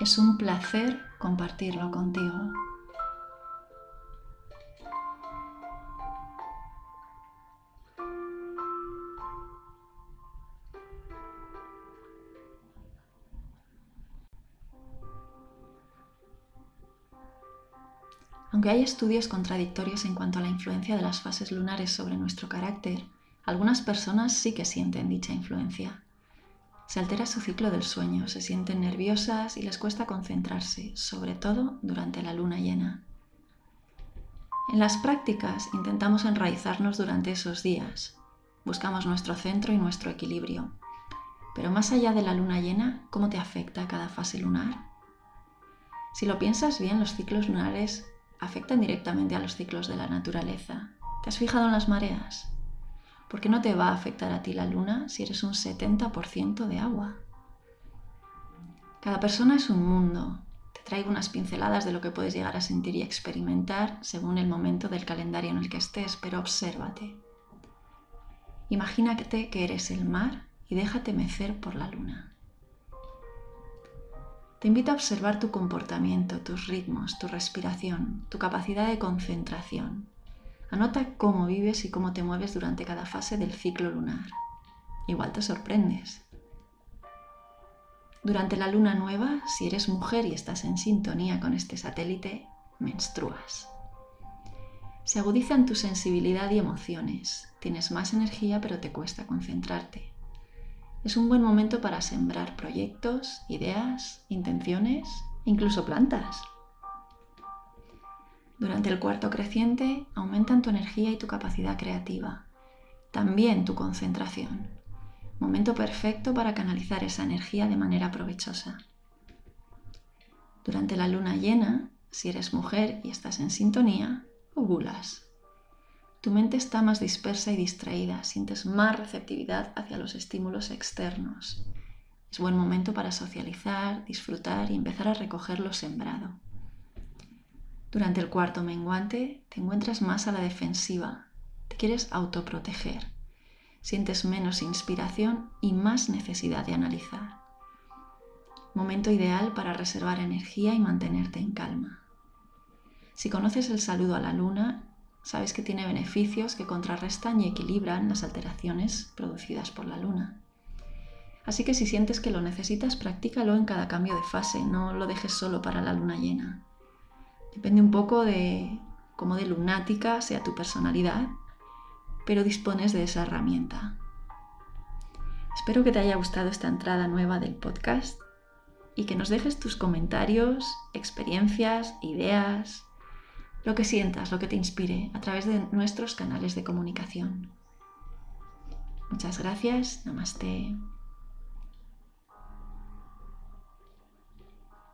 Es un placer compartirlo contigo. Aunque hay estudios contradictorios en cuanto a la influencia de las fases lunares sobre nuestro carácter, algunas personas sí que sienten dicha influencia. Se altera su ciclo del sueño, se sienten nerviosas y les cuesta concentrarse, sobre todo durante la luna llena. En las prácticas intentamos enraizarnos durante esos días, buscamos nuestro centro y nuestro equilibrio. Pero más allá de la luna llena, ¿cómo te afecta cada fase lunar? Si lo piensas bien, los ciclos lunares afectan directamente a los ciclos de la naturaleza. ¿Te has fijado en las mareas? ¿Por qué no te va a afectar a ti la luna si eres un 70% de agua? Cada persona es un mundo. Te traigo unas pinceladas de lo que puedes llegar a sentir y experimentar según el momento del calendario en el que estés, pero obsérvate. Imagínate que eres el mar y déjate mecer por la luna. Te invito a observar tu comportamiento, tus ritmos, tu respiración, tu capacidad de concentración. Anota cómo vives y cómo te mueves durante cada fase del ciclo lunar. Igual te sorprendes. Durante la luna nueva, si eres mujer y estás en sintonía con este satélite, menstruas. Se agudizan tu sensibilidad y emociones. Tienes más energía pero te cuesta concentrarte. Es un buen momento para sembrar proyectos, ideas, intenciones, incluso plantas. Durante el cuarto creciente aumentan tu energía y tu capacidad creativa, también tu concentración. Momento perfecto para canalizar esa energía de manera provechosa. Durante la luna llena, si eres mujer y estás en sintonía, ovulas. Tu mente está más dispersa y distraída, sientes más receptividad hacia los estímulos externos. Es buen momento para socializar, disfrutar y empezar a recoger lo sembrado. Durante el cuarto menguante te encuentras más a la defensiva, te quieres autoproteger, sientes menos inspiración y más necesidad de analizar. Momento ideal para reservar energía y mantenerte en calma. Si conoces el saludo a la luna, sabes que tiene beneficios que contrarrestan y equilibran las alteraciones producidas por la luna. Así que si sientes que lo necesitas, practícalo en cada cambio de fase, no lo dejes solo para la luna llena. Depende un poco de cómo de lunática sea tu personalidad, pero dispones de esa herramienta. Espero que te haya gustado esta entrada nueva del podcast y que nos dejes tus comentarios, experiencias, ideas, lo que sientas, lo que te inspire a través de nuestros canales de comunicación. Muchas gracias, namaste.